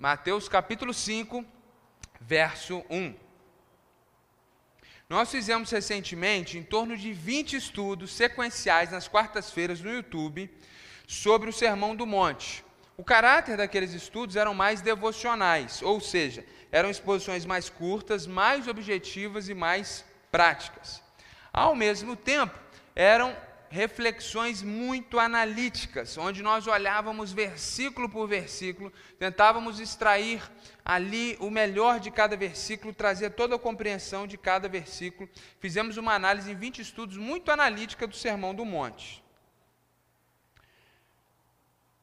Mateus capítulo 5, verso 1. Nós fizemos recentemente em torno de 20 estudos sequenciais nas quartas-feiras no YouTube sobre o Sermão do Monte. O caráter daqueles estudos eram mais devocionais, ou seja, eram exposições mais curtas, mais objetivas e mais práticas. Ao mesmo tempo, eram reflexões muito analíticas, onde nós olhávamos versículo por versículo, tentávamos extrair ali o melhor de cada versículo, trazer toda a compreensão de cada versículo. Fizemos uma análise em 20 estudos muito analítica do Sermão do Monte.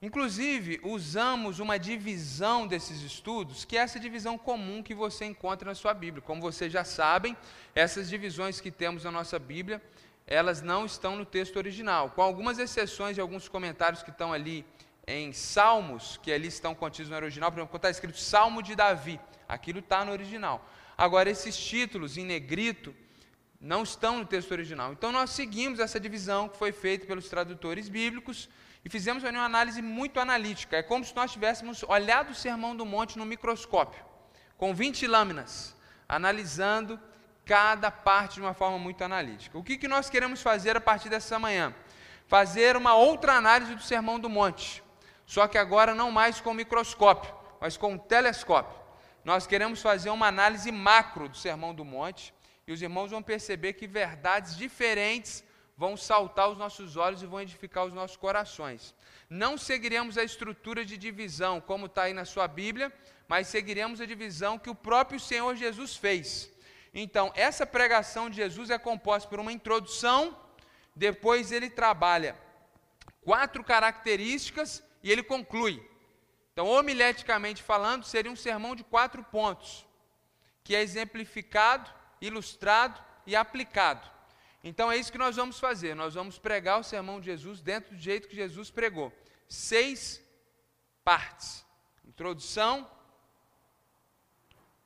Inclusive, usamos uma divisão desses estudos, que é essa divisão comum que você encontra na sua Bíblia. Como vocês já sabem, essas divisões que temos na nossa Bíblia, elas não estão no texto original, com algumas exceções e alguns comentários que estão ali em Salmos, que ali estão contidos no original, por exemplo, quando está escrito Salmo de Davi, aquilo está no original. Agora, esses títulos em negrito não estão no texto original. Então, nós seguimos essa divisão que foi feita pelos tradutores bíblicos e fizemos uma análise muito analítica. É como se nós tivéssemos olhado o Sermão do Monte no microscópio, com 20 lâminas, analisando cada parte de uma forma muito analítica. O que, que nós queremos fazer a partir dessa manhã? Fazer uma outra análise do Sermão do Monte, só que agora não mais com microscópio, mas com telescópio. Nós queremos fazer uma análise macro do Sermão do Monte, e os irmãos vão perceber que verdades diferentes vão saltar aos nossos olhos e vão edificar os nossos corações. Não seguiremos a estrutura de divisão como está aí na sua Bíblia, mas seguiremos a divisão que o próprio Senhor Jesus fez. Então, essa pregação de Jesus é composta por uma introdução, depois ele trabalha quatro características e ele conclui. Então, homileticamente falando, seria um sermão de quatro pontos, que é exemplificado, ilustrado e aplicado. Então é isso que nós vamos fazer. Nós vamos pregar o sermão de Jesus dentro do jeito que Jesus pregou. Seis partes: introdução,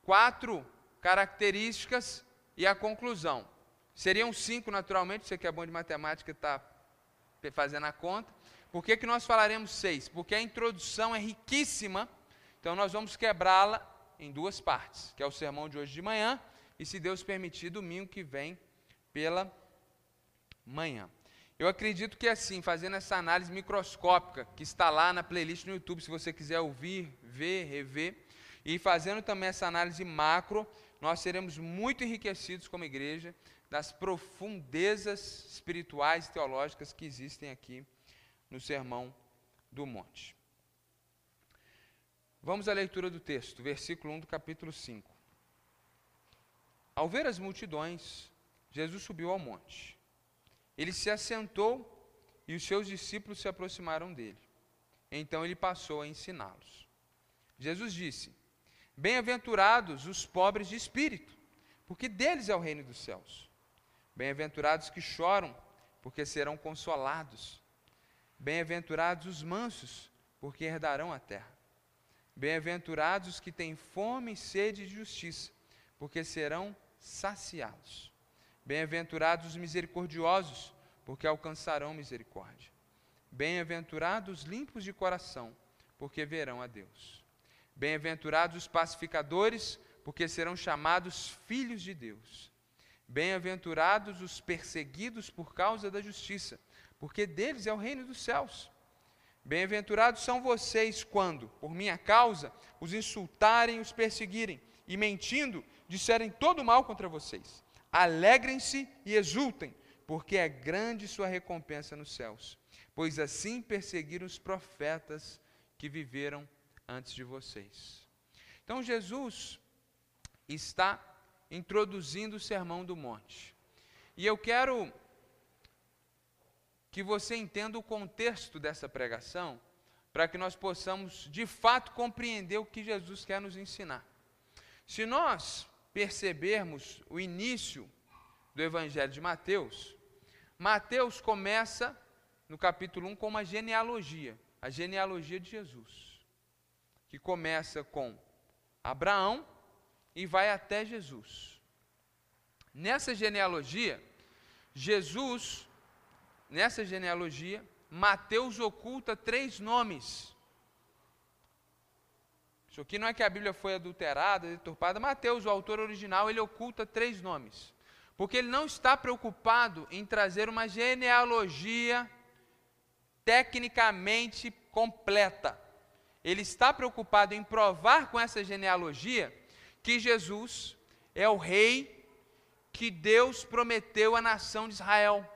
quatro características e a conclusão. Seriam cinco, naturalmente. Você que é bom de matemática está fazendo a conta. Por que, que nós falaremos seis? Porque a introdução é riquíssima. Então nós vamos quebrá-la em duas partes, que é o sermão de hoje de manhã e, se Deus permitir, domingo que vem pela manhã. Eu acredito que assim, fazendo essa análise microscópica, que está lá na playlist no YouTube, se você quiser ouvir, ver, rever, e fazendo também essa análise macro, nós seremos muito enriquecidos como igreja das profundezas espirituais e teológicas que existem aqui no Sermão do Monte. Vamos à leitura do texto, versículo 1 do capítulo 5. Ao ver as multidões, Jesus subiu ao monte. Ele se assentou e os seus discípulos se aproximaram dele. Então ele passou a ensiná-los. Jesus disse: Bem-aventurados os pobres de espírito, porque deles é o reino dos céus. Bem-aventurados que choram, porque serão consolados. Bem-aventurados os mansos, porque herdarão a terra. Bem-aventurados os que têm fome e sede de justiça, porque serão saciados. Bem-aventurados os misericordiosos, porque alcançarão misericórdia. Bem-aventurados os limpos de coração, porque verão a Deus. Bem-aventurados os pacificadores, porque serão chamados filhos de Deus. Bem-aventurados os perseguidos por causa da justiça, porque deles é o reino dos céus. Bem-aventurados são vocês quando, por minha causa, os insultarem os perseguirem, e mentindo, disserem todo mal contra vocês. Alegrem-se e exultem, porque é grande sua recompensa nos céus. Pois assim perseguiram os profetas que viveram antes de vocês. Então Jesus está introduzindo o Sermão do Monte. E eu quero que você entenda o contexto dessa pregação, para que nós possamos de fato compreender o que Jesus quer nos ensinar. Se nós percebermos o início do Evangelho de Mateus, Mateus começa no capítulo 1 com uma genealogia, a genealogia de Jesus, que começa com Abraão e vai até Jesus. Nessa genealogia, Jesus, nessa genealogia, Mateus oculta três nomes Isso aqui não é que a Bíblia foi adulterada, deturpada. Mateus, o autor original, ele oculta três nomes. Porque ele não está preocupado em trazer uma genealogia tecnicamente completa. Ele está preocupado em provar com essa genealogia que Jesus é o rei que Deus prometeu à nação de Israel,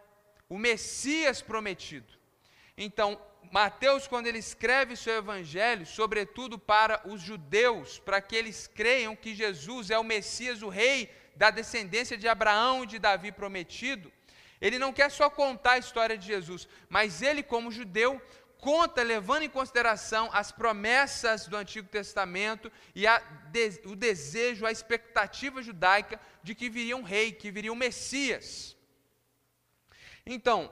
o Messias prometido. Então, Mateus, quando ele escreve seu evangelho, sobretudo para os judeus, para que eles creiam que Jesus é o Messias, o rei da descendência de Abraão e de Davi prometido, ele não quer só contar a história de Jesus, mas ele, como judeu, conta levando em consideração as promessas do Antigo Testamento e a, de, o desejo, a expectativa judaica de que viria um rei, que viria um Messias. Então,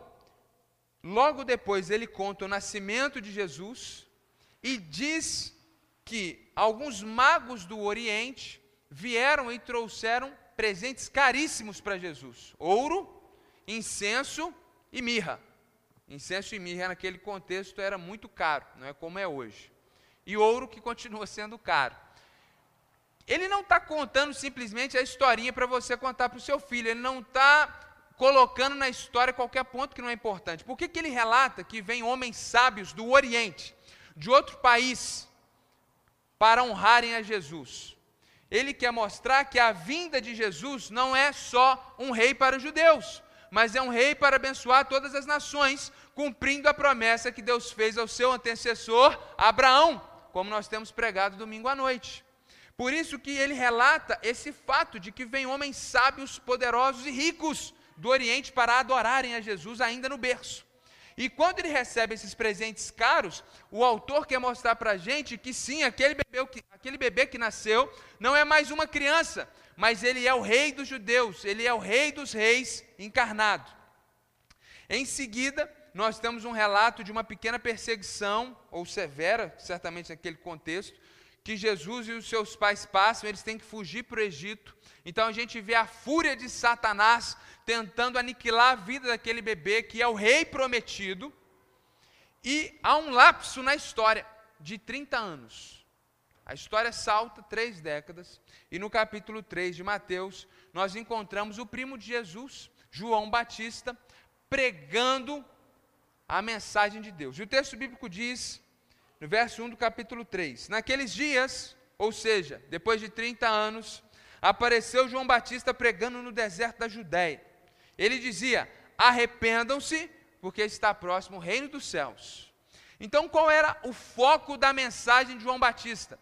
logo depois ele conta o nascimento de Jesus e diz que alguns magos do Oriente vieram e trouxeram presentes caríssimos para Jesus: ouro, incenso e mirra. Incenso e mirra naquele contexto era muito caro, não é como é hoje. E ouro que continua sendo caro. Ele não está contando simplesmente a historinha para você contar para o seu filho, ele não está colocando na história qualquer ponto que não é importante. Por que, que ele relata que vem homens sábios do Oriente, de outro país, para honrarem a Jesus? Ele quer mostrar que a vinda de Jesus não é só um rei para os judeus, mas é um rei para abençoar todas as nações, cumprindo a promessa que Deus fez ao seu antecessor Abraão, como nós temos pregado domingo à noite. Por isso que ele relata esse fato de que vem homens sábios, poderosos e ricos do Oriente para adorarem a Jesus ainda no berço. E quando ele recebe esses presentes caros, o autor quer mostrar para a gente que sim, aquele bebê, aquele bebê que nasceu não é mais uma criança, mas ele é o rei dos judeus, ele é o rei dos reis encarnado. Em seguida, nós temos um relato de uma pequena perseguição, ou severa, certamente naquele contexto, que Jesus e os seus pais passam, eles têm que fugir para o Egito. Então a gente vê a fúria de Satanás tentando aniquilar a vida daquele bebê, que é o rei prometido, e há um lapso na história de 30 anos. A história salta três décadas, e no capítulo 3 de Mateus, nós encontramos o primo de Jesus, João Batista, pregando a mensagem de Deus. E o texto bíblico diz, no verso 1 do capítulo 3: Naqueles dias, ou seja, depois de 30 anos, apareceu João Batista pregando no deserto da Judéia. Ele dizia: Arrependam-se, porque está próximo o reino dos céus. Então, qual era o foco da mensagem de João Batista?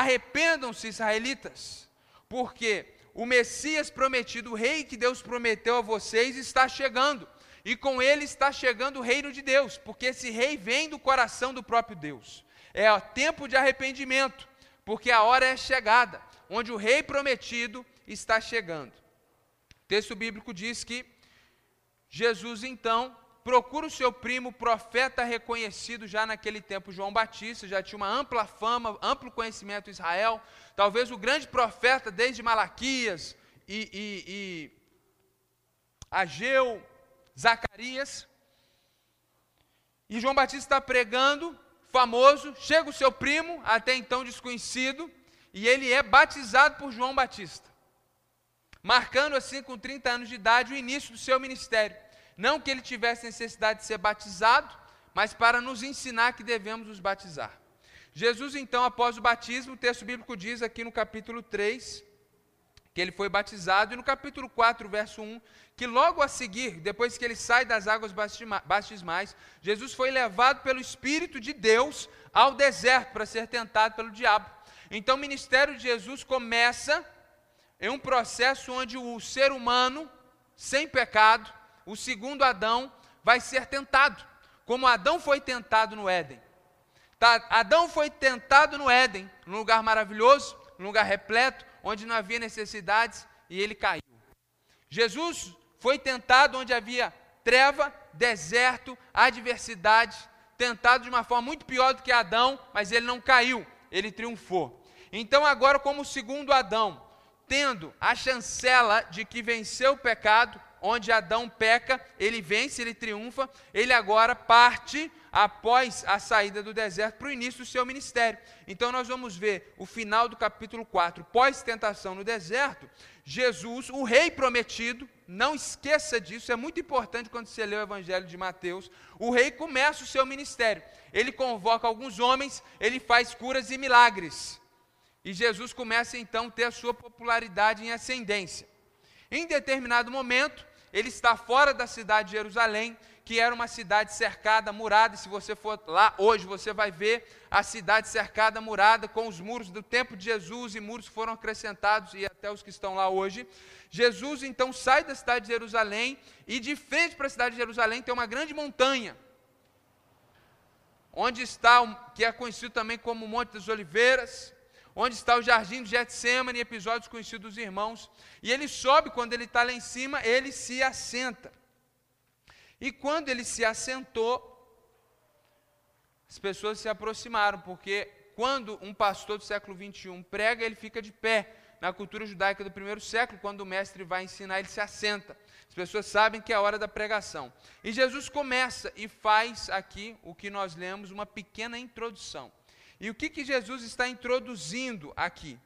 Arrependam-se, israelitas, porque o Messias prometido, o rei que Deus prometeu a vocês, está chegando. E com ele está chegando o reino de Deus, porque esse rei vem do coração do próprio Deus. É o tempo de arrependimento, porque a hora é chegada, onde o rei prometido está chegando. O texto bíblico diz que Jesus então procura o seu primo, profeta reconhecido já naquele tempo, João Batista, já tinha uma ampla fama, amplo conhecimento em Israel, talvez o grande profeta desde Malaquias e, e, e Ageu, Zacarias. E João Batista está pregando, famoso, chega o seu primo, até então desconhecido, e ele é batizado por João Batista, marcando assim com 30 anos de idade o início do seu ministério. Não que ele tivesse necessidade de ser batizado, mas para nos ensinar que devemos nos batizar. Jesus, então, após o batismo, o texto bíblico diz aqui no capítulo 3, que ele foi batizado, e no capítulo 4, verso 1, que logo a seguir, depois que ele sai das águas batismais, Jesus foi levado pelo Espírito de Deus ao deserto para ser tentado pelo diabo. Então, o ministério de Jesus começa em um processo onde o ser humano, sem pecado, o segundo Adão vai ser tentado, como Adão foi tentado no Éden. Tá? Adão foi tentado no Éden, num lugar maravilhoso, num lugar repleto, onde não havia necessidades, e ele caiu. Jesus foi tentado onde havia treva, deserto, adversidade, tentado de uma forma muito pior do que Adão, mas ele não caiu, ele triunfou. Então, agora, como segundo Adão, tendo a chancela de que venceu o pecado, onde Adão peca, ele vence, ele triunfa, ele agora parte após a saída do deserto para o início do seu ministério. Então nós vamos ver o final do capítulo 4, pós-tentação no deserto, Jesus, o rei prometido, não esqueça disso, é muito importante quando você lê o Evangelho de Mateus. O rei começa o seu ministério. Ele convoca alguns homens, ele faz curas e milagres. E Jesus começa então a ter a sua popularidade em ascendência. Em determinado momento, ele está fora da cidade de Jerusalém, que era uma cidade cercada, murada. E se você for lá hoje, você vai ver a cidade cercada, murada, com os muros do tempo de Jesus, e muros foram acrescentados, e até os que estão lá hoje. Jesus então sai da cidade de Jerusalém, e de frente para a cidade de Jerusalém tem uma grande montanha, onde está, que é conhecido também como Monte das Oliveiras, onde está o jardim de Getsemane, episódios conhecidos dos irmãos, e ele sobe, quando ele está lá em cima, ele se assenta. E quando ele se assentou, as pessoas se aproximaram, porque quando um pastor do século 21 prega, ele fica de pé. Na cultura judaica do primeiro século, quando o mestre vai ensinar, ele se assenta. As pessoas sabem que é a hora da pregação. E Jesus começa e faz aqui o que nós lemos, uma pequena introdução. E o que, que Jesus está introduzindo aqui?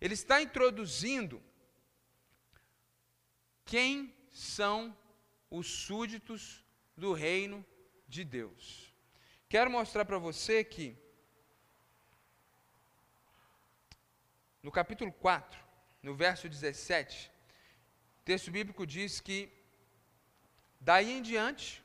Ele está introduzindo quem são os súditos do reino de Deus. Quero mostrar para você que no capítulo 4, no verso 17, o texto bíblico diz que daí em diante,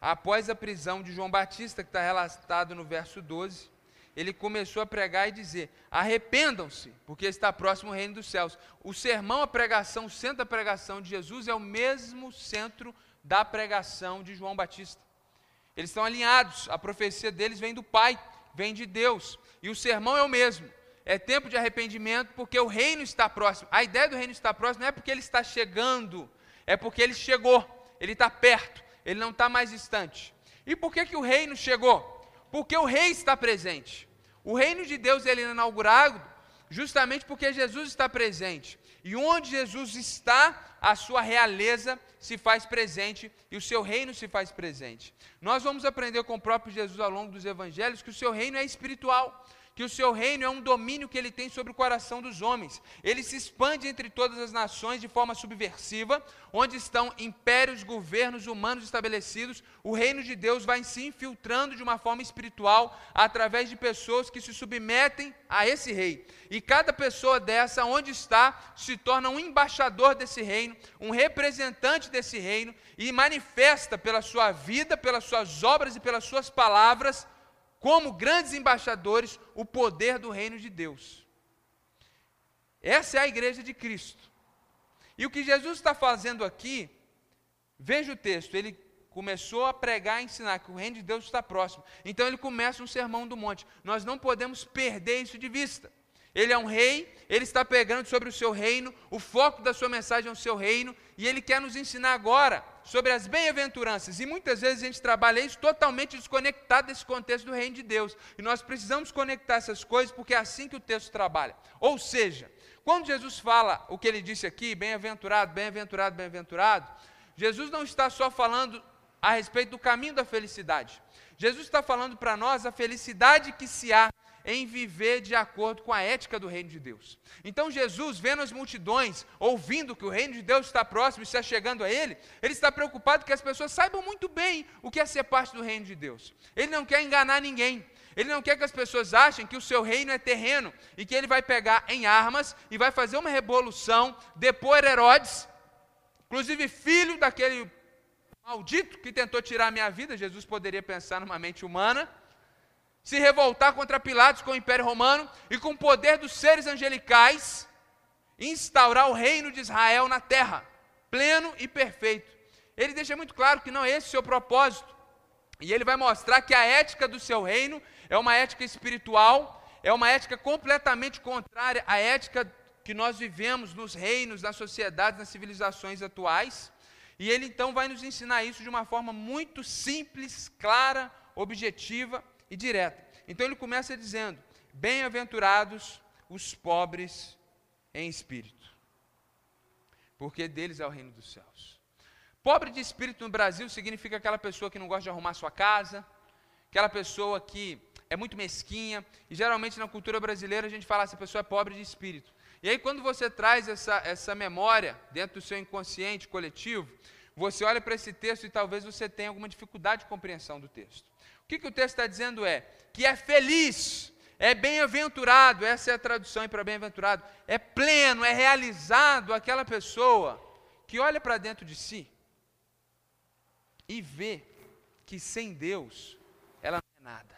após a prisão de João Batista, que está relatado no verso 12, ele começou a pregar e dizer: arrependam-se, porque está próximo o reino dos céus. O sermão, a pregação, o centro da pregação de Jesus é o mesmo centro da pregação de João Batista. Eles estão alinhados, a profecia deles vem do Pai, vem de Deus, e o sermão é o mesmo. É tempo de arrependimento porque o reino está próximo. A ideia do reino estar próximo não é porque ele está chegando, é porque ele chegou, ele está perto, ele não está mais distante. E por que, que o reino chegou? Porque o rei está presente. O reino de Deus ele é inaugurado justamente porque Jesus está presente. E onde Jesus está, a sua realeza se faz presente e o seu reino se faz presente. Nós vamos aprender com o próprio Jesus ao longo dos evangelhos que o seu reino é espiritual que o seu reino é um domínio que ele tem sobre o coração dos homens. Ele se expande entre todas as nações de forma subversiva, onde estão impérios, governos humanos estabelecidos. O reino de Deus vai se infiltrando de uma forma espiritual através de pessoas que se submetem a esse rei. E cada pessoa dessa, onde está, se torna um embaixador desse reino, um representante desse reino e manifesta pela sua vida, pelas suas obras e pelas suas palavras como grandes embaixadores, o poder do reino de Deus. Essa é a igreja de Cristo. E o que Jesus está fazendo aqui, veja o texto, ele começou a pregar e ensinar que o reino de Deus está próximo. Então ele começa um sermão do monte. Nós não podemos perder isso de vista. Ele é um rei, ele está pegando sobre o seu reino, o foco da sua mensagem é o seu reino, e ele quer nos ensinar agora sobre as bem-aventuranças. E muitas vezes a gente trabalha isso totalmente desconectado desse contexto do reino de Deus. E nós precisamos conectar essas coisas porque é assim que o texto trabalha. Ou seja, quando Jesus fala o que ele disse aqui, bem-aventurado, bem-aventurado, bem-aventurado, Jesus não está só falando a respeito do caminho da felicidade. Jesus está falando para nós a felicidade que se há em viver de acordo com a ética do reino de Deus. Então Jesus, vendo as multidões, ouvindo que o reino de Deus está próximo e está chegando a ele, ele está preocupado que as pessoas saibam muito bem o que é ser parte do reino de Deus. Ele não quer enganar ninguém. Ele não quer que as pessoas achem que o seu reino é terreno e que ele vai pegar em armas e vai fazer uma revolução, depor Herodes, inclusive filho daquele maldito que tentou tirar a minha vida. Jesus poderia pensar numa mente humana se revoltar contra Pilatos com o Império Romano e com o poder dos seres angelicais, instaurar o reino de Israel na terra, pleno e perfeito. Ele deixa muito claro que não é esse o seu propósito. E ele vai mostrar que a ética do seu reino é uma ética espiritual, é uma ética completamente contrária à ética que nós vivemos nos reinos, nas sociedades, nas civilizações atuais. E ele então vai nos ensinar isso de uma forma muito simples, clara, objetiva e direta. Então ele começa dizendo: Bem-aventurados os pobres em espírito. porque deles é o reino dos céus. Pobre de espírito no Brasil significa aquela pessoa que não gosta de arrumar sua casa, aquela pessoa que é muito mesquinha, e geralmente na cultura brasileira a gente fala essa pessoa é pobre de espírito. E aí quando você traz essa, essa memória dentro do seu inconsciente coletivo, você olha para esse texto e talvez você tenha alguma dificuldade de compreensão do texto. O que, que o texto está dizendo é que é feliz, é bem-aventurado, essa é a tradução para bem-aventurado, é pleno, é realizado aquela pessoa que olha para dentro de si e vê que sem Deus ela não é nada.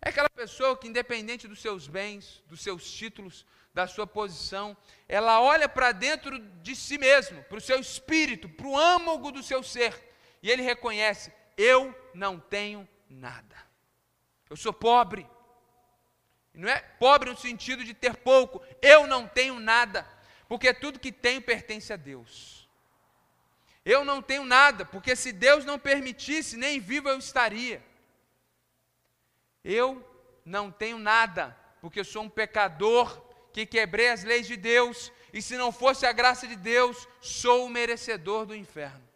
É aquela pessoa que, independente dos seus bens, dos seus títulos, da sua posição, ela olha para dentro de si mesmo, para o seu espírito, para o âmago do seu ser, e ele reconhece: eu não tenho nada. Eu sou pobre. Não é pobre no sentido de ter pouco, eu não tenho nada, porque tudo que tenho pertence a Deus. Eu não tenho nada, porque se Deus não permitisse, nem vivo eu estaria. Eu não tenho nada, porque sou um pecador que quebrei as leis de Deus, e se não fosse a graça de Deus, sou o merecedor do inferno.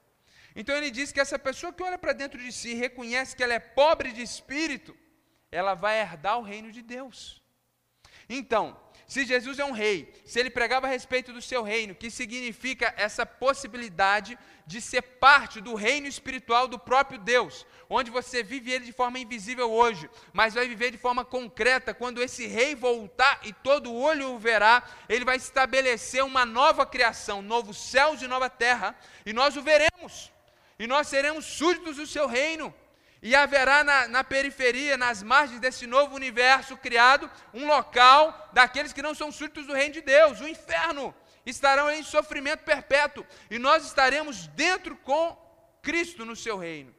Então ele diz que essa pessoa que olha para dentro de si e reconhece que ela é pobre de espírito, ela vai herdar o reino de Deus. Então, se Jesus é um rei, se ele pregava a respeito do seu reino, que significa essa possibilidade de ser parte do reino espiritual do próprio Deus, onde você vive ele de forma invisível hoje, mas vai viver de forma concreta quando esse rei voltar e todo olho o verá, ele vai estabelecer uma nova criação, novos céus e nova terra, e nós o veremos, e nós seremos súditos do seu reino. E haverá na, na, periferia, nas margens desse novo universo criado, um local daqueles que não são súditos do reino de Deus, o inferno. Estarão em sofrimento perpétuo. E nós estaremos dentro com Cristo no seu reino.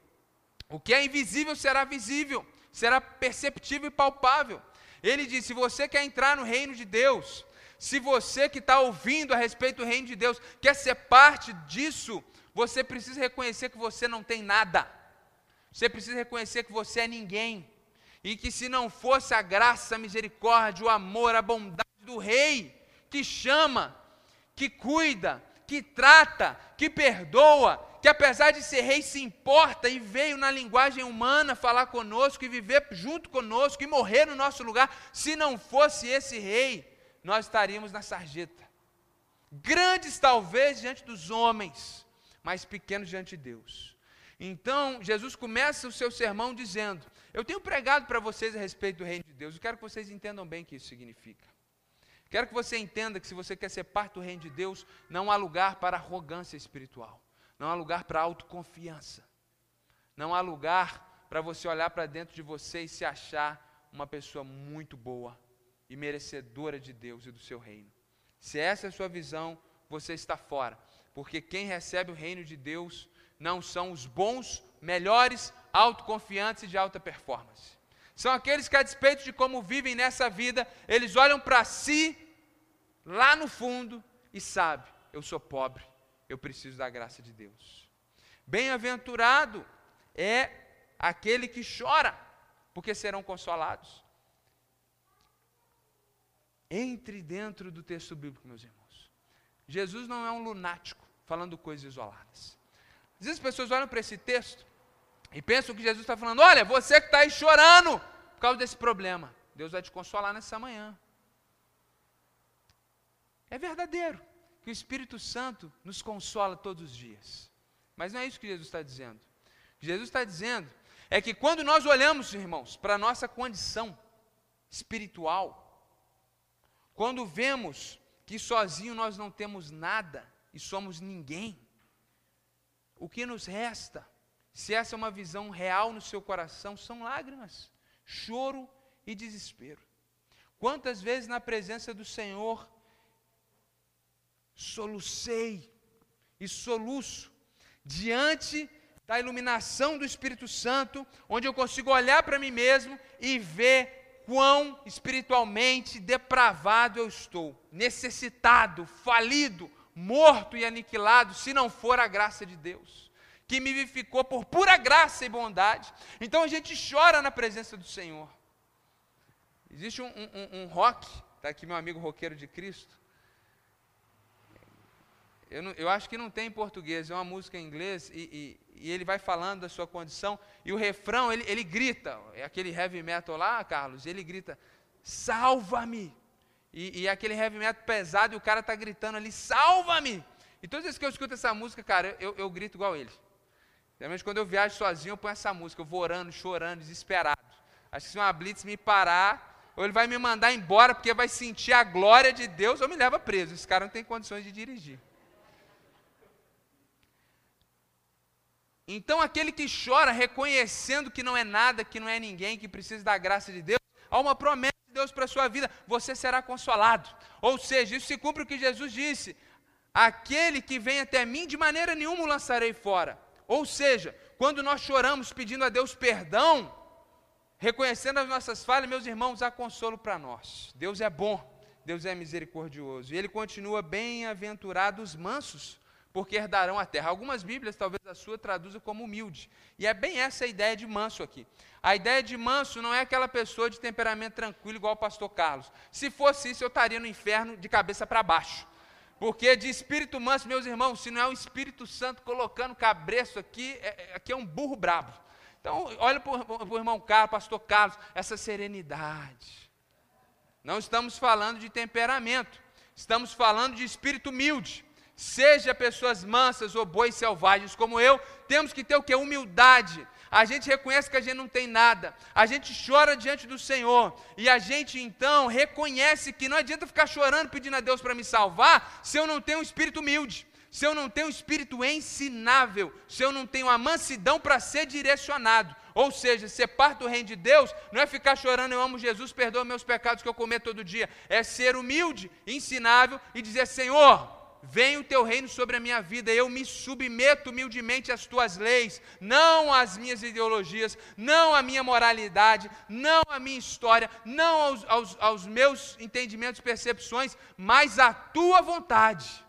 O que é invisível será visível, será perceptível e palpável. Ele diz: se você quer entrar no reino de Deus, se você que está ouvindo a respeito do reino de Deus quer ser parte disso, você precisa reconhecer que você não tem nada. Você precisa reconhecer que você é ninguém. E que se não fosse a graça, a misericórdia, o amor, a bondade do Rei, que chama, que cuida, que trata, que perdoa, que apesar de ser rei se importa e veio na linguagem humana falar conosco e viver junto conosco e morrer no nosso lugar, se não fosse esse rei, nós estaríamos na sarjeta. Grandes talvez diante dos homens, mas pequenos diante de Deus. Então, Jesus começa o seu sermão dizendo: Eu tenho pregado para vocês a respeito do reino de Deus, eu quero que vocês entendam bem o que isso significa. Quero que você entenda que se você quer ser parte do reino de Deus, não há lugar para arrogância espiritual, não há lugar para autoconfiança, não há lugar para você olhar para dentro de você e se achar uma pessoa muito boa e merecedora de Deus e do seu reino. Se essa é a sua visão, você está fora, porque quem recebe o reino de Deus não são os bons, melhores, autoconfiantes e de alta performance. São aqueles que, a despeito de como vivem nessa vida, eles olham para si, lá no fundo, e sabem: eu sou pobre, eu preciso da graça de Deus. Bem-aventurado é aquele que chora, porque serão consolados. Entre dentro do texto bíblico, meus irmãos. Jesus não é um lunático falando coisas isoladas. Às vezes as pessoas olham para esse texto e pensam que Jesus está falando: olha, você que está aí chorando por causa desse problema, Deus vai te consolar nessa manhã. É verdadeiro que o Espírito Santo nos consola todos os dias. Mas não é isso que Jesus está dizendo. O que Jesus está dizendo é que quando nós olhamos, irmãos, para a nossa condição espiritual, quando vemos que sozinho nós não temos nada e somos ninguém, o que nos resta, se essa é uma visão real no seu coração, são lágrimas, choro e desespero. Quantas vezes na presença do Senhor solucei e soluço diante da iluminação do Espírito Santo, onde eu consigo olhar para mim mesmo e ver quão espiritualmente depravado eu estou, necessitado, falido, morto e aniquilado, se não for a graça de Deus, que me vivificou por pura graça e bondade. Então a gente chora na presença do Senhor. Existe um, um, um rock, está aqui meu amigo roqueiro de Cristo. eu, não, eu, acho que não tem em português, é uma música em inglês, e, e, e ele vai falando da sua condição, e o refrão, ele, ele grita, é aquele heavy metal lá, Carlos, ele grita, salva-me. E, e, aquele heavy metal pesado, e o cara está gritando ali, salva-me. E todas as vezes que eu escuto essa música, cara, eu, eu grito igual ele. Realmente, quando eu viajo sozinho, eu ponho essa música, eu vou orando, chorando, desesperado. Acho que se uma blitz me parar, ou ele vai me mandar embora, porque vai sentir a glória de Deus, ou me leva preso. Esse cara não tem condições de dirigir. Então, aquele que chora, reconhecendo que não é nada, que não é ninguém, que precisa da graça de Deus, há uma promessa Deus para a sua vida: você será consolado. Ou seja, isso se cumpre o que Jesus disse: aquele que vem até mim, de maneira nenhuma o lançarei fora. Ou seja, quando nós choramos pedindo a Deus perdão, reconhecendo as nossas falhas, meus irmãos, há consolo para nós. Deus é bom, Deus é misericordioso. E ele continua bem-aventurados mansos, porque herdarão a terra. Algumas Bíblias, talvez a sua, traduza como humilde. E é bem essa a ideia de manso aqui. A ideia de manso não é aquela pessoa de temperamento tranquilo, igual o pastor Carlos. Se fosse isso, eu estaria no inferno de cabeça para baixo. Porque de espírito manso, meus irmãos, se não é o Espírito Santo colocando cabreço aqui, é, é aqui é um burro brabo. Então, olha para o irmão Carlos, pastor Carlos, essa serenidade. Não estamos falando de temperamento, estamos falando de espírito humilde. Seja pessoas mansas ou bois selvagens como eu, temos que ter o que? Humildade a gente reconhece que a gente não tem nada, a gente chora diante do Senhor, e a gente então reconhece que não adianta ficar chorando pedindo a Deus para me salvar, se eu não tenho um espírito humilde, se eu não tenho um espírito ensinável, se eu não tenho a mansidão para ser direcionado. Ou seja, ser parte do reino de Deus não é ficar chorando, eu amo Jesus, perdoa meus pecados que eu cometo todo dia. É ser humilde, ensinável e dizer: Senhor, Venha o teu reino sobre a minha vida, eu me submeto humildemente às tuas leis, não às minhas ideologias, não à minha moralidade, não à minha história, não aos, aos, aos meus entendimentos, percepções, mas à tua vontade.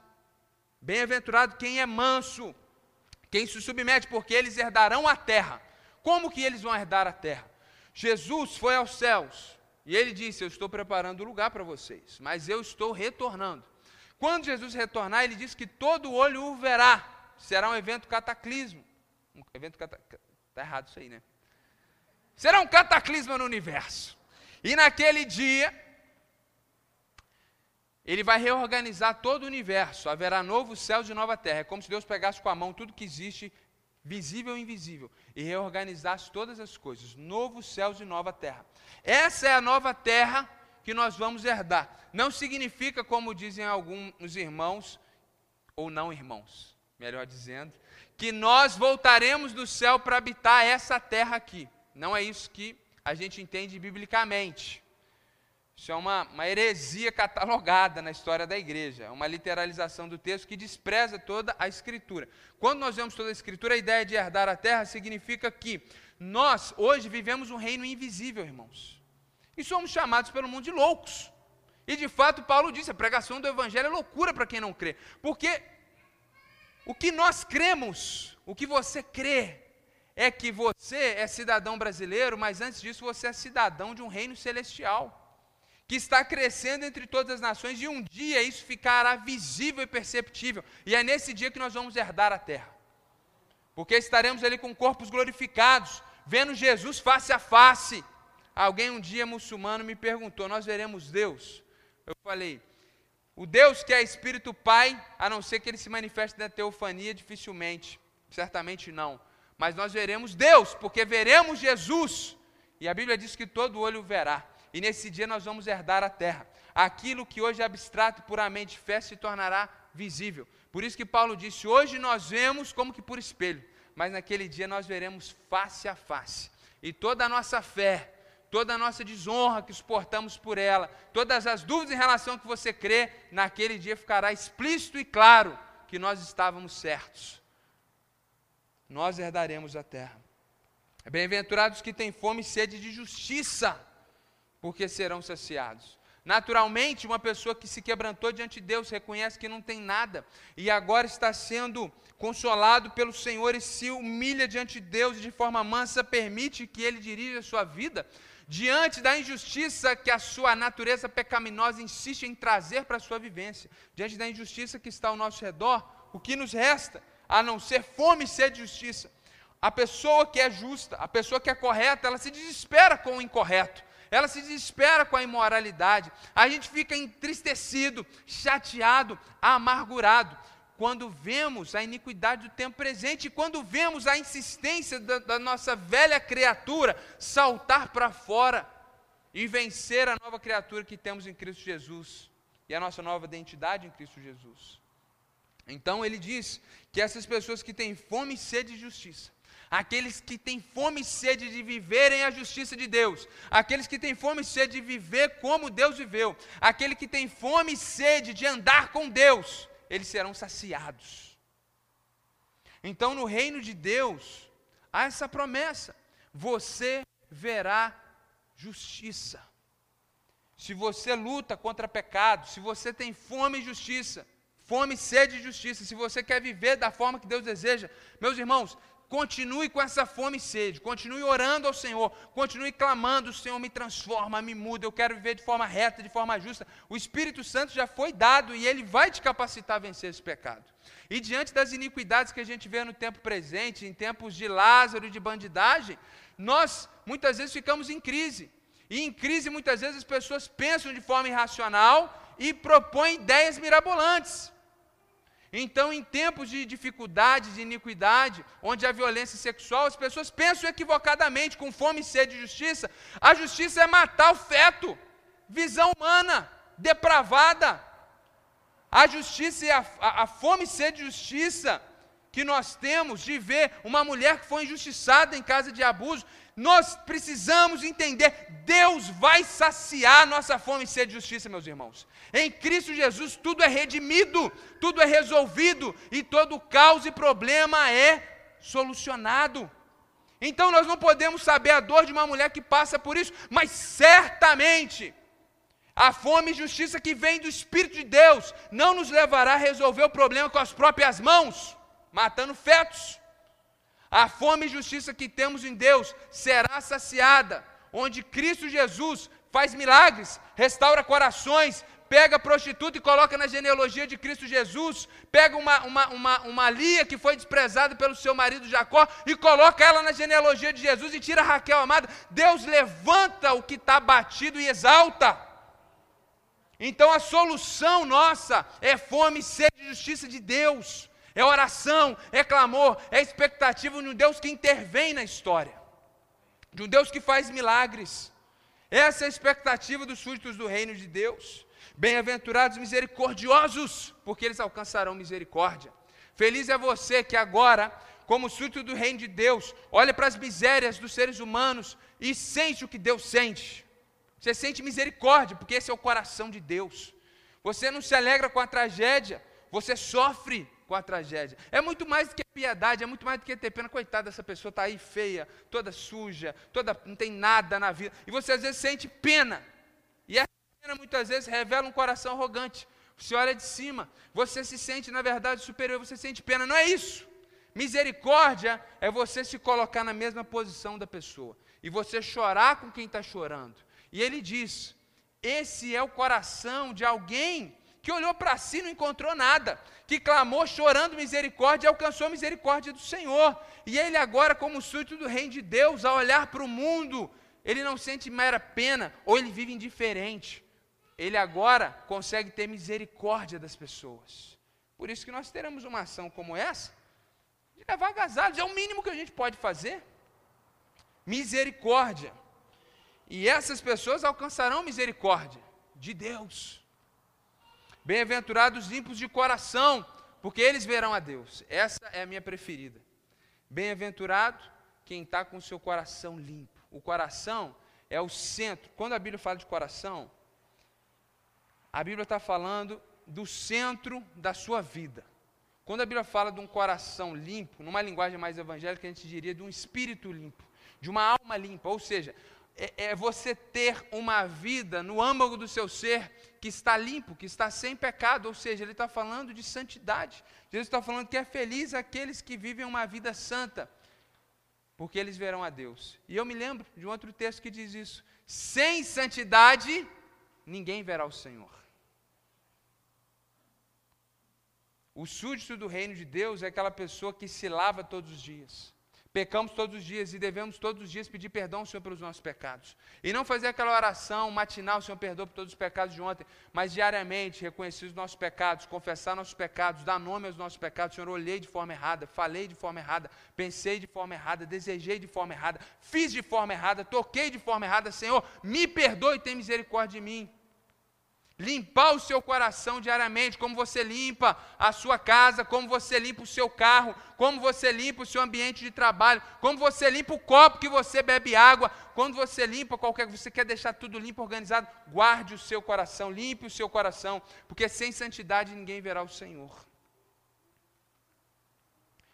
Bem-aventurado quem é manso, quem se submete, porque eles herdarão a terra. Como que eles vão herdar a terra? Jesus foi aos céus e ele disse: Eu estou preparando o lugar para vocês, mas eu estou retornando. Quando Jesus retornar, ele diz que todo olho o verá. Será um evento cataclismo. Um evento cataclismo. Está errado isso aí, né? Será um cataclismo no universo. E naquele dia, ele vai reorganizar todo o universo. Haverá novos céus e nova terra. É como se Deus pegasse com a mão tudo que existe, visível e invisível, e reorganizasse todas as coisas. Novos céus e nova terra. Essa é a nova terra que nós vamos herdar. Não significa, como dizem alguns irmãos, ou não irmãos, melhor dizendo, que nós voltaremos do céu para habitar essa terra aqui. Não é isso que a gente entende biblicamente. Isso é uma, uma heresia catalogada na história da igreja, é uma literalização do texto que despreza toda a escritura. Quando nós vemos toda a escritura, a ideia de herdar a terra significa que nós hoje vivemos um reino invisível, irmãos e somos chamados pelo mundo de loucos. E de fato, Paulo disse: a pregação do Evangelho é loucura para quem não crê, porque o que nós cremos, o que você crê, é que você é cidadão brasileiro, mas antes disso você é cidadão de um reino celestial, que está crescendo entre todas as nações, e um dia isso ficará visível e perceptível, e é nesse dia que nós vamos herdar a terra, porque estaremos ali com corpos glorificados, vendo Jesus face a face. Alguém um dia muçulmano me perguntou: Nós veremos Deus? Eu falei: O Deus que é Espírito Pai, a não ser que ele se manifeste na teofania, dificilmente, certamente não. Mas nós veremos Deus, porque veremos Jesus. E a Bíblia diz que todo olho verá. E nesse dia nós vamos herdar a terra. Aquilo que hoje é abstrato, puramente fé, se tornará visível. Por isso que Paulo disse: Hoje nós vemos como que por espelho, mas naquele dia nós veremos face a face. E toda a nossa fé, toda a nossa desonra que suportamos por ela, todas as dúvidas em relação ao que você crê, naquele dia ficará explícito e claro que nós estávamos certos. Nós herdaremos a terra. Bem-aventurados que têm fome e sede de justiça, porque serão saciados. Naturalmente, uma pessoa que se quebrantou diante de Deus reconhece que não tem nada e agora está sendo consolado pelo Senhor e se humilha diante de Deus e de forma mansa permite que Ele dirija a sua vida diante da injustiça que a sua natureza pecaminosa insiste em trazer para a sua vivência, diante da injustiça que está ao nosso redor, o que nos resta a não ser fome e sede de justiça? A pessoa que é justa, a pessoa que é correta, ela se desespera com o incorreto, ela se desespera com a imoralidade, a gente fica entristecido, chateado, amargurado quando vemos a iniquidade do tempo presente e quando vemos a insistência da, da nossa velha criatura saltar para fora e vencer a nova criatura que temos em Cristo Jesus e a nossa nova identidade em Cristo Jesus. Então ele diz que essas pessoas que têm fome e sede de justiça, aqueles que têm fome e sede de viverem a justiça de Deus, aqueles que têm fome e sede de viver como Deus viveu, aquele que tem fome e sede de andar com Deus, eles serão saciados. Então, no reino de Deus, há essa promessa: você verá justiça. Se você luta contra pecado, se você tem fome e justiça, fome e sede de justiça, se você quer viver da forma que Deus deseja, meus irmãos, Continue com essa fome e sede, continue orando ao Senhor, continue clamando: Senhor, me transforma, me muda, eu quero viver de forma reta, de forma justa. O Espírito Santo já foi dado e ele vai te capacitar a vencer esse pecado. E diante das iniquidades que a gente vê no tempo presente, em tempos de Lázaro e de bandidagem, nós muitas vezes ficamos em crise. E em crise, muitas vezes, as pessoas pensam de forma irracional e propõem ideias mirabolantes. Então, em tempos de dificuldade, de iniquidade, onde há violência sexual, as pessoas pensam equivocadamente, com fome e sede de justiça. A justiça é matar o feto, visão humana, depravada. A justiça e a, a, a fome e sede de justiça que nós temos de ver uma mulher que foi injustiçada em casa de abuso, nós precisamos entender, Deus vai saciar nossa fome e sede de justiça, meus irmãos. Em Cristo Jesus tudo é redimido, tudo é resolvido e todo caos e problema é solucionado. Então nós não podemos saber a dor de uma mulher que passa por isso, mas certamente a fome e justiça que vem do Espírito de Deus não nos levará a resolver o problema com as próprias mãos, matando fetos. A fome e justiça que temos em Deus será saciada, onde Cristo Jesus faz milagres, restaura corações, pega prostituta e coloca na genealogia de Cristo Jesus, pega uma, uma, uma, uma Lia que foi desprezada pelo seu marido Jacó e coloca ela na genealogia de Jesus e tira Raquel amada. Deus levanta o que está batido e exalta. Então a solução nossa é fome e sede de justiça de Deus é oração, é clamor, é expectativa de um Deus que intervém na história, de um Deus que faz milagres. Essa é a expectativa dos súditos do reino de Deus. Bem-aventurados misericordiosos, porque eles alcançarão misericórdia. Feliz é você que agora, como súdito do reino de Deus, olha para as misérias dos seres humanos e sente o que Deus sente. Você sente misericórdia, porque esse é o coração de Deus. Você não se alegra com a tragédia, você sofre com a tragédia. É muito mais do que piedade, é muito mais do que ter pena. Coitada dessa pessoa, está aí feia, toda suja, toda não tem nada na vida. E você às vezes sente pena. E essa pena muitas vezes revela um coração arrogante. Você olha de cima, você se sente, na verdade, superior, você sente pena. Não é isso. Misericórdia é você se colocar na mesma posição da pessoa. E você chorar com quem está chorando. E ele diz: esse é o coração de alguém que olhou para si e não encontrou nada, que clamou chorando misericórdia e alcançou a misericórdia do Senhor. E ele agora, como súdito do reino de Deus, ao olhar para o mundo, ele não sente mera pena, ou ele vive indiferente. Ele agora consegue ter misericórdia das pessoas. Por isso que nós teremos uma ação como essa, de levar agasalhos, é o mínimo que a gente pode fazer. Misericórdia. E essas pessoas alcançarão misericórdia de Deus. Bem-aventurados limpos de coração, porque eles verão a Deus. Essa é a minha preferida. Bem-aventurado quem está com o seu coração limpo. O coração é o centro. Quando a Bíblia fala de coração, a Bíblia está falando do centro da sua vida. Quando a Bíblia fala de um coração limpo, numa linguagem mais evangélica, a gente diria de um espírito limpo, de uma alma limpa. Ou seja, é, é você ter uma vida no âmago do seu ser que está limpo, que está sem pecado, ou seja, ele está falando de santidade. Jesus está falando que é feliz aqueles que vivem uma vida santa, porque eles verão a Deus. E eu me lembro de um outro texto que diz isso: Sem santidade, ninguém verá o Senhor. O súdito do reino de Deus é aquela pessoa que se lava todos os dias. Pecamos todos os dias e devemos todos os dias pedir perdão ao Senhor pelos nossos pecados. E não fazer aquela oração matinal, Senhor, perdoa por todos os pecados de ontem, mas diariamente reconhecer os nossos pecados, confessar nossos pecados, dar nome aos nossos pecados. Senhor, olhei de forma errada, falei de forma errada, pensei de forma errada, desejei de forma errada, fiz de forma errada, toquei de forma errada. Senhor, me perdoe e tem misericórdia de mim. Limpar o seu coração diariamente, como você limpa a sua casa, como você limpa o seu carro, como você limpa o seu ambiente de trabalho, como você limpa o copo que você bebe água, quando você limpa qualquer você quer deixar tudo limpo, organizado, guarde o seu coração, limpe o seu coração, porque sem santidade ninguém verá o Senhor.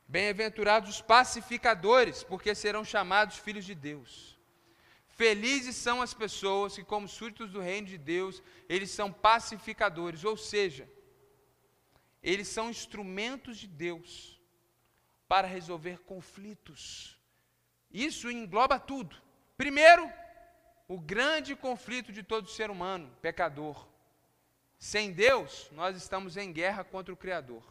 Bem-aventurados os pacificadores, porque serão chamados filhos de Deus. Felizes são as pessoas que, como súditos do reino de Deus, eles são pacificadores, ou seja, eles são instrumentos de Deus para resolver conflitos. Isso engloba tudo. Primeiro, o grande conflito de todo ser humano, pecador. Sem Deus, nós estamos em guerra contra o Criador.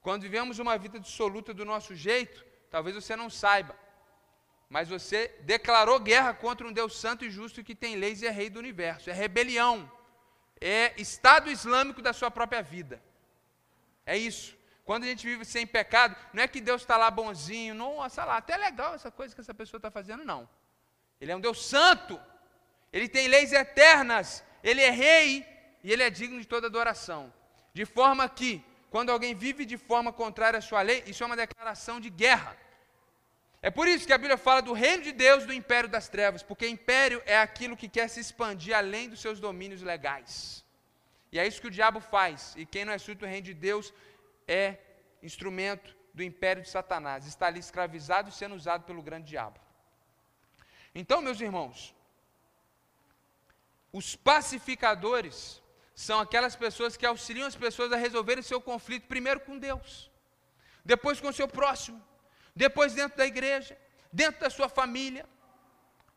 Quando vivemos uma vida dissoluta do nosso jeito, talvez você não saiba, mas você declarou guerra contra um Deus santo e justo que tem leis e é rei do universo. É rebelião. É Estado Islâmico da sua própria vida. É isso. Quando a gente vive sem pecado, não é que Deus está lá bonzinho, nossa lá, até legal essa coisa que essa pessoa está fazendo, não. Ele é um Deus santo. Ele tem leis eternas. Ele é rei e ele é digno de toda adoração. De forma que, quando alguém vive de forma contrária à sua lei, isso é uma declaração de guerra. É por isso que a Bíblia fala do reino de Deus do império das trevas, porque império é aquilo que quer se expandir além dos seus domínios legais. E é isso que o diabo faz. E quem não é súdito do reino de Deus é instrumento do império de Satanás. Está ali escravizado e sendo usado pelo grande diabo. Então, meus irmãos, os pacificadores são aquelas pessoas que auxiliam as pessoas a resolverem seu conflito primeiro com Deus, depois com o seu próximo depois dentro da igreja, dentro da sua família.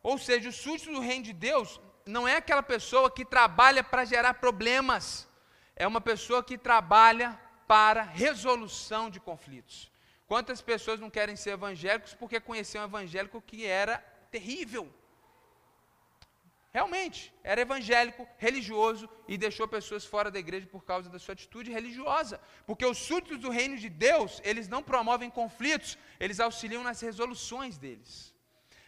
Ou seja, o súdito do reino de Deus não é aquela pessoa que trabalha para gerar problemas, é uma pessoa que trabalha para resolução de conflitos. Quantas pessoas não querem ser evangélicos porque conheciam um evangélico que era terrível? Realmente, era evangélico, religioso e deixou pessoas fora da igreja por causa da sua atitude religiosa. Porque os súditos do reino de Deus, eles não promovem conflitos, eles auxiliam nas resoluções deles.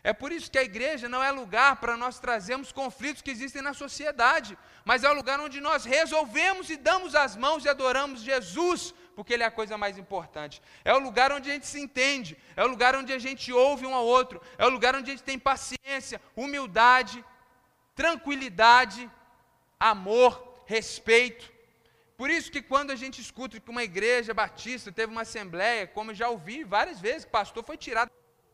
É por isso que a igreja não é lugar para nós trazermos conflitos que existem na sociedade, mas é o lugar onde nós resolvemos e damos as mãos e adoramos Jesus, porque Ele é a coisa mais importante. É o lugar onde a gente se entende, é o lugar onde a gente ouve um ao outro, é o lugar onde a gente tem paciência, humildade, tranquilidade, amor, respeito. Por isso que quando a gente escuta que uma igreja batista teve uma assembleia, como já ouvi várias vezes, pastor foi tirado,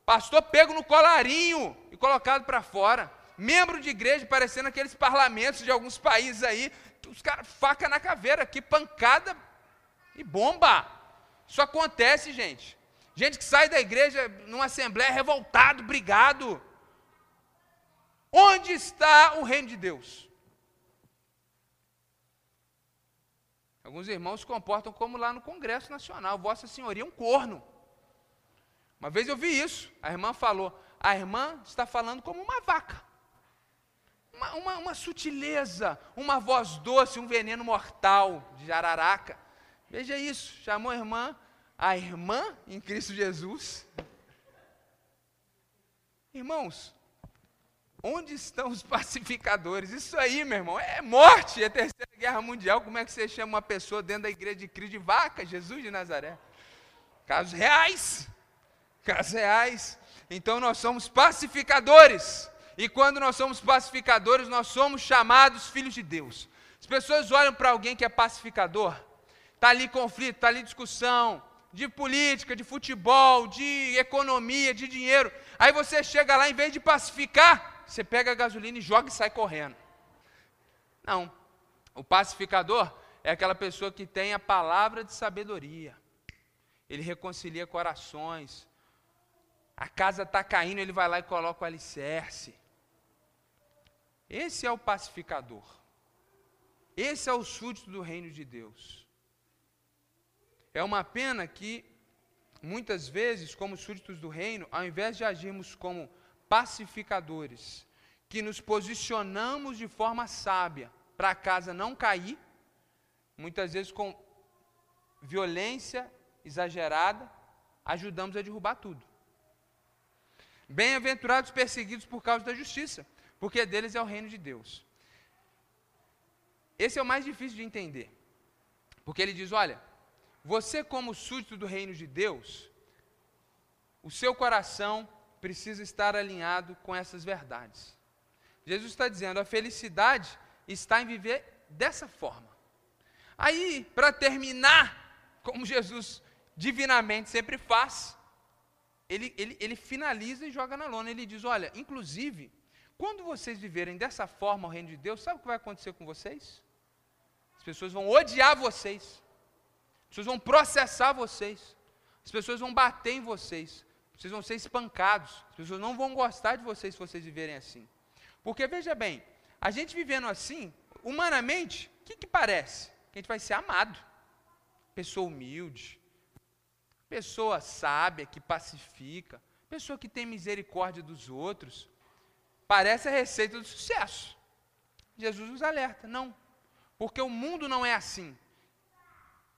pastor pego no colarinho e colocado para fora. Membro de igreja parecendo aqueles parlamentos de alguns países aí, os caras faca na caveira, que pancada e bomba. Isso acontece, gente. Gente que sai da igreja numa assembleia revoltado, brigado. Onde está o reino de Deus? Alguns irmãos se comportam como lá no Congresso Nacional, Vossa Senhoria é um corno. Uma vez eu vi isso, a irmã falou, a irmã está falando como uma vaca. Uma, uma, uma sutileza, uma voz doce, um veneno mortal de jararaca. Veja isso, chamou a irmã, a irmã em Cristo Jesus. Irmãos, Onde estão os pacificadores? Isso aí, meu irmão, é morte, é terceira guerra mundial. Como é que você chama uma pessoa dentro da igreja de Cristo de vaca? Jesus de Nazaré. Casos reais. Casos reais. Então nós somos pacificadores. E quando nós somos pacificadores, nós somos chamados filhos de Deus. As pessoas olham para alguém que é pacificador, está ali conflito, está ali discussão, de política, de futebol, de economia, de dinheiro. Aí você chega lá, em vez de pacificar, você pega a gasolina e joga e sai correndo. Não. O pacificador é aquela pessoa que tem a palavra de sabedoria. Ele reconcilia corações. A casa está caindo, ele vai lá e coloca o alicerce. Esse é o pacificador. Esse é o súdito do reino de Deus. É uma pena que, muitas vezes, como súditos do reino, ao invés de agirmos como pacificadores, que nos posicionamos de forma sábia para a casa não cair, muitas vezes com violência exagerada, ajudamos a derrubar tudo. Bem-aventurados perseguidos por causa da justiça, porque deles é o reino de Deus. Esse é o mais difícil de entender, porque ele diz: olha, você, como súdito do reino de Deus, o seu coração precisa estar alinhado com essas verdades. Jesus está dizendo: a felicidade está em viver dessa forma. Aí, para terminar, como Jesus divinamente sempre faz, ele, ele, ele finaliza e joga na lona. Ele diz: Olha, inclusive, quando vocês viverem dessa forma o reino de Deus, sabe o que vai acontecer com vocês? As pessoas vão odiar vocês, as pessoas vão processar vocês, as pessoas vão bater em vocês, vocês vão ser espancados, as pessoas não vão gostar de vocês se vocês viverem assim. Porque veja bem, a gente vivendo assim, humanamente, o que, que parece? Que a gente vai ser amado, pessoa humilde, pessoa sábia, que pacifica, pessoa que tem misericórdia dos outros. Parece a receita do sucesso. Jesus nos alerta, não, porque o mundo não é assim.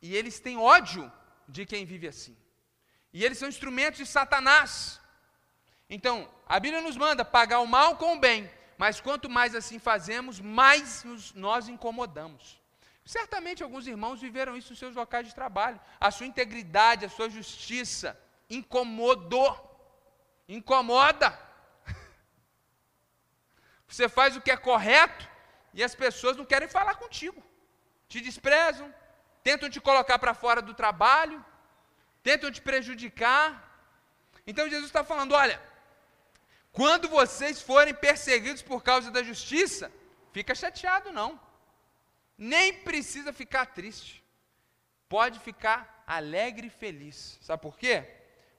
E eles têm ódio de quem vive assim. E eles são instrumentos de Satanás. Então, a Bíblia nos manda pagar o mal com o bem, mas quanto mais assim fazemos, mais nos, nós incomodamos. Certamente alguns irmãos viveram isso nos seus locais de trabalho. A sua integridade, a sua justiça incomodou. Incomoda. Você faz o que é correto e as pessoas não querem falar contigo. Te desprezam, tentam te colocar para fora do trabalho, tentam te prejudicar. Então Jesus está falando: olha, quando vocês forem perseguidos por causa da justiça, fica chateado não nem precisa ficar triste. Pode ficar alegre e feliz. Sabe por quê?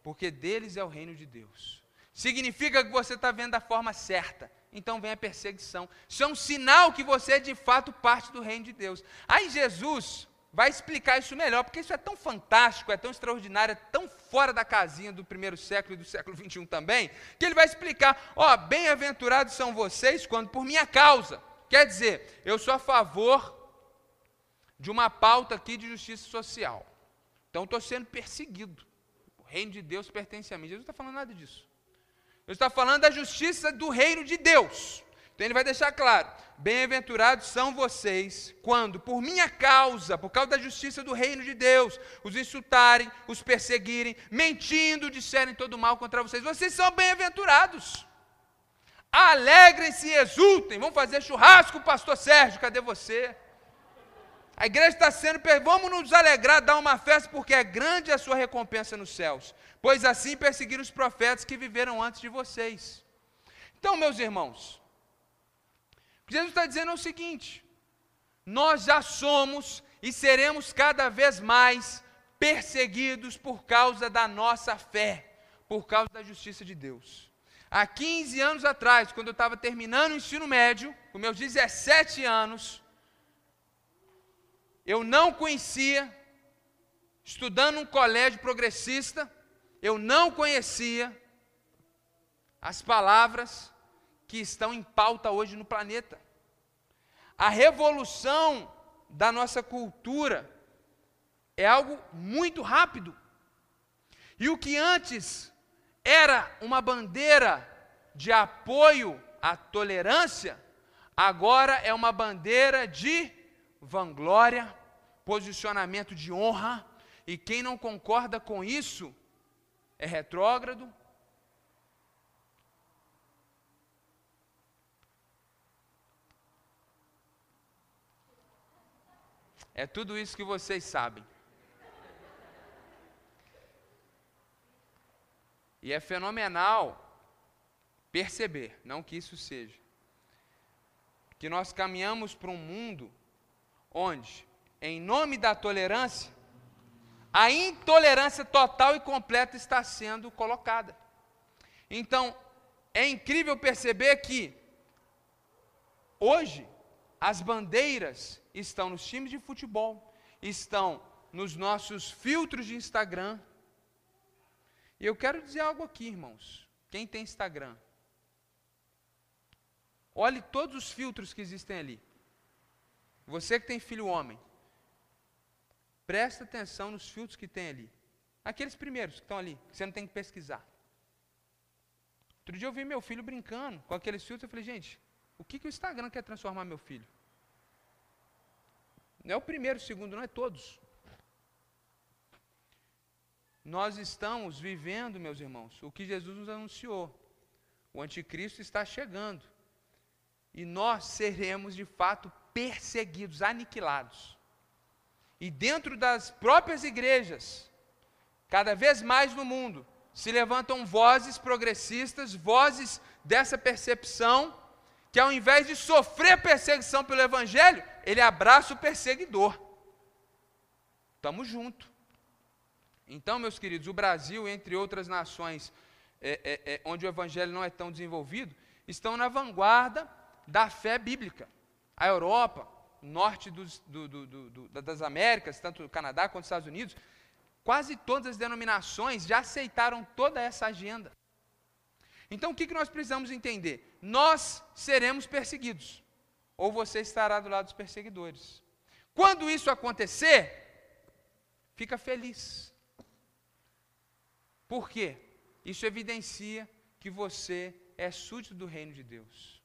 Porque deles é o reino de Deus. Significa que você está vendo da forma certa. Então vem a perseguição. Isso é um sinal que você é de fato parte do reino de Deus. Aí Jesus vai explicar isso melhor, porque isso é tão fantástico, é tão extraordinário, é tão fora da casinha do primeiro século e do século 21 também, que ele vai explicar: ó, bem-aventurados são vocês quando por minha causa. Quer dizer, eu sou a favor de uma pauta aqui de justiça social. Então estou sendo perseguido. O reino de Deus pertence a mim. Jesus não está falando nada disso. Ele está falando da justiça do reino de Deus. Então ele vai deixar claro: bem-aventurados são vocês quando, por minha causa, por causa da justiça do reino de Deus, os insultarem, os perseguirem, mentindo, disserem todo mal contra vocês. Vocês são bem-aventurados. Alegrem-se e exultem. Vamos fazer churrasco, pastor Sérgio, cadê você? A igreja está sendo, vamos nos alegrar, dar uma festa, porque é grande a sua recompensa nos céus. Pois assim perseguiram os profetas que viveram antes de vocês. Então, meus irmãos, Jesus está dizendo é o seguinte: nós já somos e seremos cada vez mais perseguidos por causa da nossa fé, por causa da justiça de Deus. Há 15 anos atrás, quando eu estava terminando o ensino médio, com meus 17 anos, eu não conhecia, estudando um colégio progressista, eu não conhecia as palavras que estão em pauta hoje no planeta. A revolução da nossa cultura é algo muito rápido. E o que antes era uma bandeira de apoio à tolerância, agora é uma bandeira de vanglória, posicionamento de honra, e quem não concorda com isso é retrógrado. É tudo isso que vocês sabem. E é fenomenal perceber, não que isso seja, que nós caminhamos para um mundo onde em nome da tolerância, a intolerância total e completa está sendo colocada. Então, é incrível perceber que hoje, as bandeiras estão nos times de futebol, estão nos nossos filtros de Instagram. E eu quero dizer algo aqui, irmãos. Quem tem Instagram? Olhe todos os filtros que existem ali. Você que tem filho homem, presta atenção nos filtros que tem ali. Aqueles primeiros que estão ali, que você não tem que pesquisar. Outro dia eu vi meu filho brincando com aqueles filtros, eu falei, gente, o que, que o Instagram quer transformar meu filho? Não é o primeiro, o segundo, não é todos. Nós estamos vivendo, meus irmãos, o que Jesus nos anunciou. O anticristo está chegando. E nós seremos de fato perseguidos, aniquilados. E dentro das próprias igrejas, cada vez mais no mundo, se levantam vozes progressistas, vozes dessa percepção, que ao invés de sofrer perseguição pelo Evangelho, ele abraça o perseguidor. Estamos juntos. Então, meus queridos, o Brasil, entre outras nações é, é, é, onde o Evangelho não é tão desenvolvido, estão na vanguarda da fé bíblica. A Europa, norte dos, do, do, do, das Américas, tanto o Canadá quanto os Estados Unidos, quase todas as denominações já aceitaram toda essa agenda. Então, o que, que nós precisamos entender? Nós seremos perseguidos, ou você estará do lado dos perseguidores. Quando isso acontecer, fica feliz. Por quê? Isso evidencia que você é súdito do reino de Deus.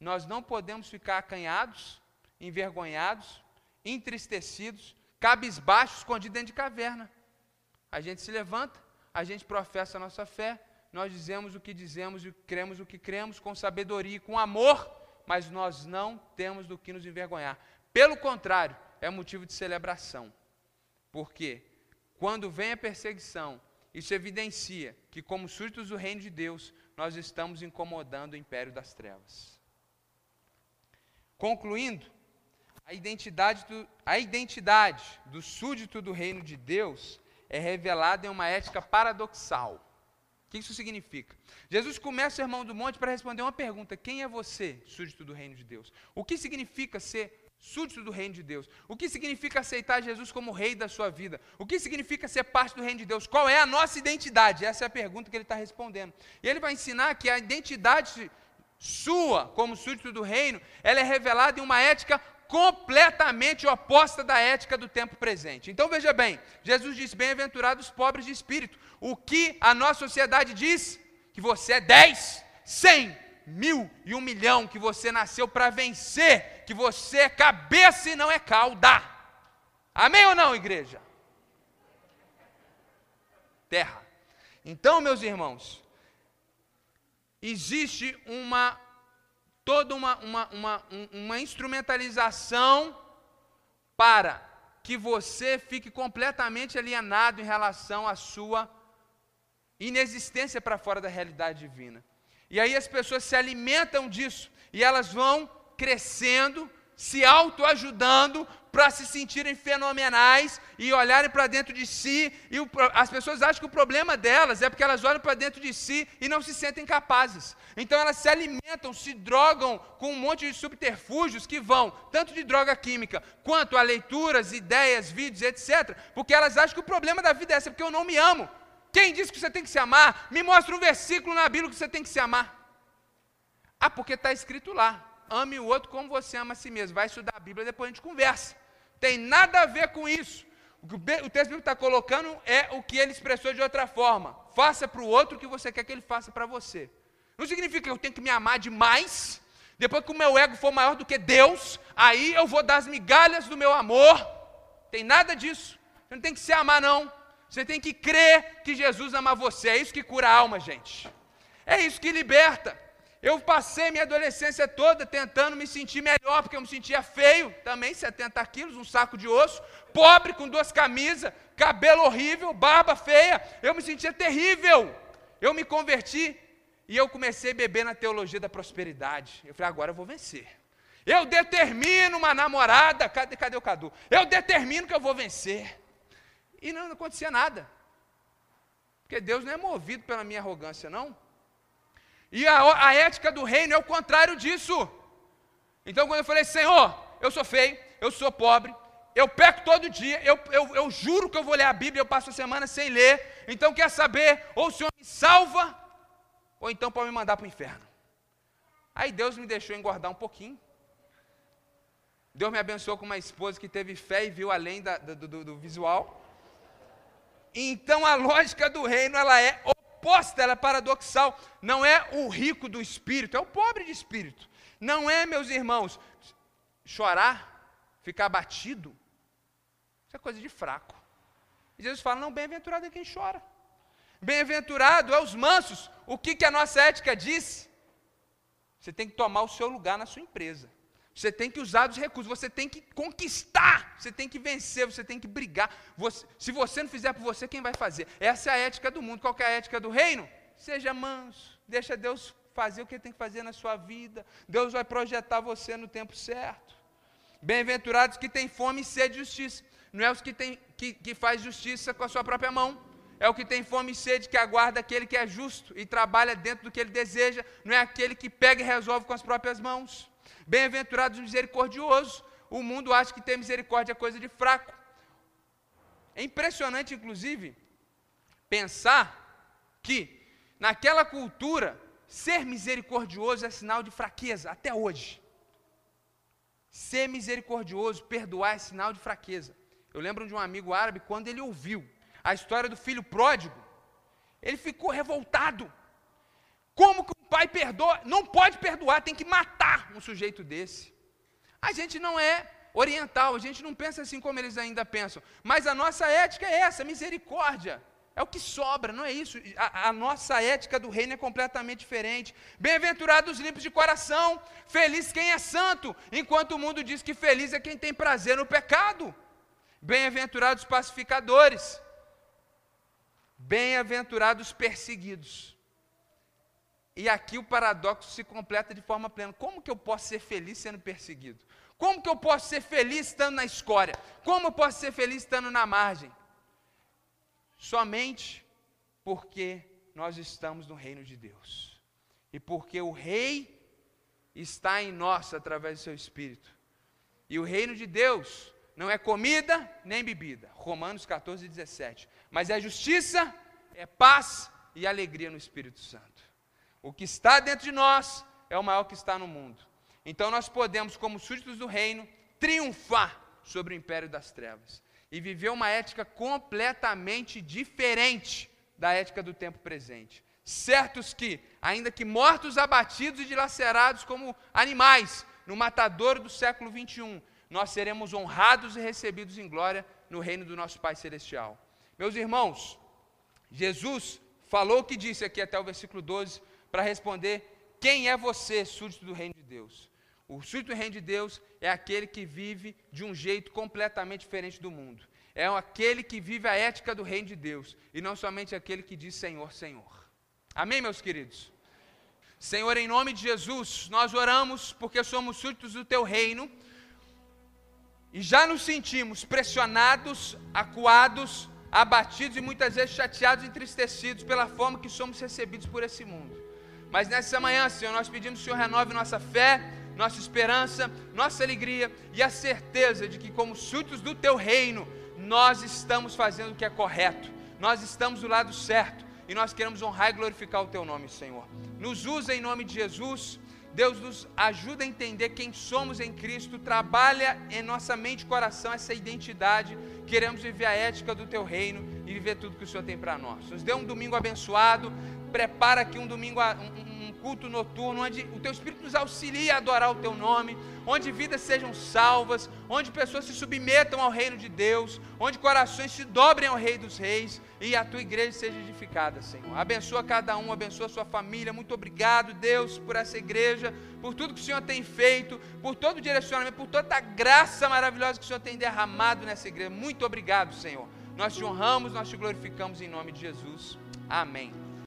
Nós não podemos ficar acanhados, envergonhados, entristecidos, cabisbaixos, escondidos dentro de caverna. A gente se levanta, a gente professa a nossa fé, nós dizemos o que dizemos e cremos o que cremos, com sabedoria e com amor, mas nós não temos do que nos envergonhar. Pelo contrário, é motivo de celebração. Porque quando vem a perseguição, isso evidencia que, como súditos do reino de Deus, nós estamos incomodando o império das trevas. Concluindo, a identidade do, a identidade do súdito do reino de Deus é revelada em uma ética paradoxal. O que isso significa? Jesus começa o Sermão do Monte para responder uma pergunta: Quem é você, súdito do reino de Deus? O que significa ser súdito do reino de Deus? O que significa aceitar Jesus como rei da sua vida? O que significa ser parte do reino de Deus? Qual é a nossa identidade? Essa é a pergunta que ele está respondendo. E ele vai ensinar que a identidade sua como súdito do reino, ela é revelada em uma ética completamente oposta da ética do tempo presente. Então veja bem, Jesus diz: Bem-aventurados os pobres de espírito. O que a nossa sociedade diz? Que você é 10, 100, mil e um milhão, que você nasceu para vencer, que você é cabeça e não é cauda. Amém ou não, igreja? Terra. Então, meus irmãos, existe uma toda uma, uma, uma, uma instrumentalização para que você fique completamente alienado em relação à sua inexistência para fora da realidade divina. E aí as pessoas se alimentam disso e elas vão crescendo, se autoajudando para se sentirem fenomenais e olharem para dentro de si. E o, as pessoas acham que o problema delas é porque elas olham para dentro de si e não se sentem capazes. Então elas se alimentam, se drogam com um monte de subterfúgios que vão tanto de droga química quanto a leituras, ideias, vídeos, etc. Porque elas acham que o problema da vida é essa, porque eu não me amo. Quem disse que você tem que se amar? Me mostra um versículo na Bíblia que você tem que se amar. Ah, porque está escrito lá. Ame o outro como você ama a si mesmo. Vai estudar a Bíblia, depois a gente conversa. Tem nada a ver com isso. O que o texto bíblico está colocando é o que ele expressou de outra forma. Faça para o outro o que você quer que ele faça para você. Não significa que eu tenho que me amar demais. Depois que o meu ego for maior do que Deus, aí eu vou dar as migalhas do meu amor. Tem nada disso. Você não tem que se amar, não. Você tem que crer que Jesus ama você. É isso que cura a alma, gente. É isso que liberta. Eu passei minha adolescência toda tentando me sentir melhor, porque eu me sentia feio, também 70 quilos, um saco de osso, pobre, com duas camisas, cabelo horrível, barba feia, eu me sentia terrível. Eu me converti e eu comecei a beber na teologia da prosperidade. Eu falei, agora eu vou vencer. Eu determino uma namorada, cadê, cadê o Cadu? Eu determino que eu vou vencer. E não, não acontecia nada. Porque Deus não é movido pela minha arrogância, não. E a, a ética do reino é o contrário disso. Então, quando eu falei, Senhor, eu sou feio, eu sou pobre, eu peco todo dia, eu, eu, eu juro que eu vou ler a Bíblia, eu passo a semana sem ler, então quer saber, ou o Senhor me salva, ou então pode me mandar para o inferno. Aí Deus me deixou engordar um pouquinho. Deus me abençoou com uma esposa que teve fé e viu além da, do, do, do visual. Então a lógica do reino ela é oposta, ela é paradoxal. Não é o rico do espírito, é o pobre de espírito. Não é, meus irmãos, chorar, ficar abatido. Isso é coisa de fraco. E Jesus fala: não, bem-aventurado é quem chora. Bem-aventurado é os mansos. O que, que a nossa ética diz? Você tem que tomar o seu lugar na sua empresa. Você tem que usar os recursos, você tem que conquistar, você tem que vencer, você tem que brigar. Você, se você não fizer por você, quem vai fazer? Essa é a ética do mundo. Qual é a ética do reino? Seja manso, deixa Deus fazer o que ele tem que fazer na sua vida. Deus vai projetar você no tempo certo. Bem-aventurados que têm fome e sede de justiça. Não é os que, tem, que, que faz justiça com a sua própria mão, é o que tem fome e sede, que aguarda aquele que é justo e trabalha dentro do que ele deseja, não é aquele que pega e resolve com as próprias mãos. Bem-aventurados misericordiosos, o mundo acha que ter misericórdia é coisa de fraco. É impressionante, inclusive, pensar que naquela cultura, ser misericordioso é sinal de fraqueza, até hoje. Ser misericordioso, perdoar é sinal de fraqueza. Eu lembro de um amigo árabe, quando ele ouviu a história do filho pródigo, ele ficou revoltado. Como que pai perdoa? Não pode perdoar, tem que matar um sujeito desse. A gente não é oriental, a gente não pensa assim como eles ainda pensam. Mas a nossa ética é essa, misericórdia. É o que sobra, não é isso. A, a nossa ética do reino é completamente diferente. Bem-aventurados os limpos de coração, feliz quem é santo, enquanto o mundo diz que feliz é quem tem prazer no pecado. Bem-aventurados pacificadores, Bem-aventurados perseguidos. E aqui o paradoxo se completa de forma plena. Como que eu posso ser feliz sendo perseguido? Como que eu posso ser feliz estando na escória? Como eu posso ser feliz estando na margem? Somente porque nós estamos no reino de Deus. E porque o rei está em nós através do seu espírito. E o reino de Deus não é comida nem bebida. Romanos 14, 17 mas é justiça, é paz e alegria no Espírito Santo. O que está dentro de nós é o maior que está no mundo. Então nós podemos, como súditos do reino, triunfar sobre o império das trevas e viver uma ética completamente diferente da ética do tempo presente. Certos que, ainda que mortos, abatidos e dilacerados como animais no matadouro do século 21, nós seremos honrados e recebidos em glória no reino do nosso Pai Celestial. Meus irmãos, Jesus falou o que disse aqui até o versículo 12 para responder: quem é você, súdito do reino de Deus? O súdito do reino de Deus é aquele que vive de um jeito completamente diferente do mundo. É aquele que vive a ética do reino de Deus e não somente aquele que diz Senhor, Senhor. Amém, meus queridos? Senhor, em nome de Jesus, nós oramos porque somos súditos do teu reino e já nos sentimos pressionados, acuados, abatidos e muitas vezes chateados e entristecidos pela forma que somos recebidos por esse mundo. Mas nessa manhã, Senhor, nós pedimos que o Senhor renove nossa fé, nossa esperança, nossa alegria e a certeza de que, como súditos do Teu reino, nós estamos fazendo o que é correto, nós estamos do lado certo e nós queremos honrar e glorificar o Teu nome, Senhor. Nos usa em nome de Jesus. Deus nos ajuda a entender quem somos em Cristo, trabalha em nossa mente e coração essa identidade queremos viver a ética do teu reino e viver tudo que o Senhor tem para nós. Nos dê um domingo abençoado, prepara aqui um domingo, um, culto noturno, onde o teu Espírito nos auxilia a adorar o teu nome, onde vidas sejam salvas, onde pessoas se submetam ao reino de Deus, onde corações se dobrem ao Rei dos Reis e a tua igreja seja edificada, Senhor. Abençoa cada um, abençoa a sua família. Muito obrigado, Deus, por essa igreja, por tudo que o Senhor tem feito, por todo o direcionamento, por toda a graça maravilhosa que o Senhor tem derramado nessa igreja. Muito obrigado, Senhor. Nós te honramos, nós te glorificamos em nome de Jesus. Amém.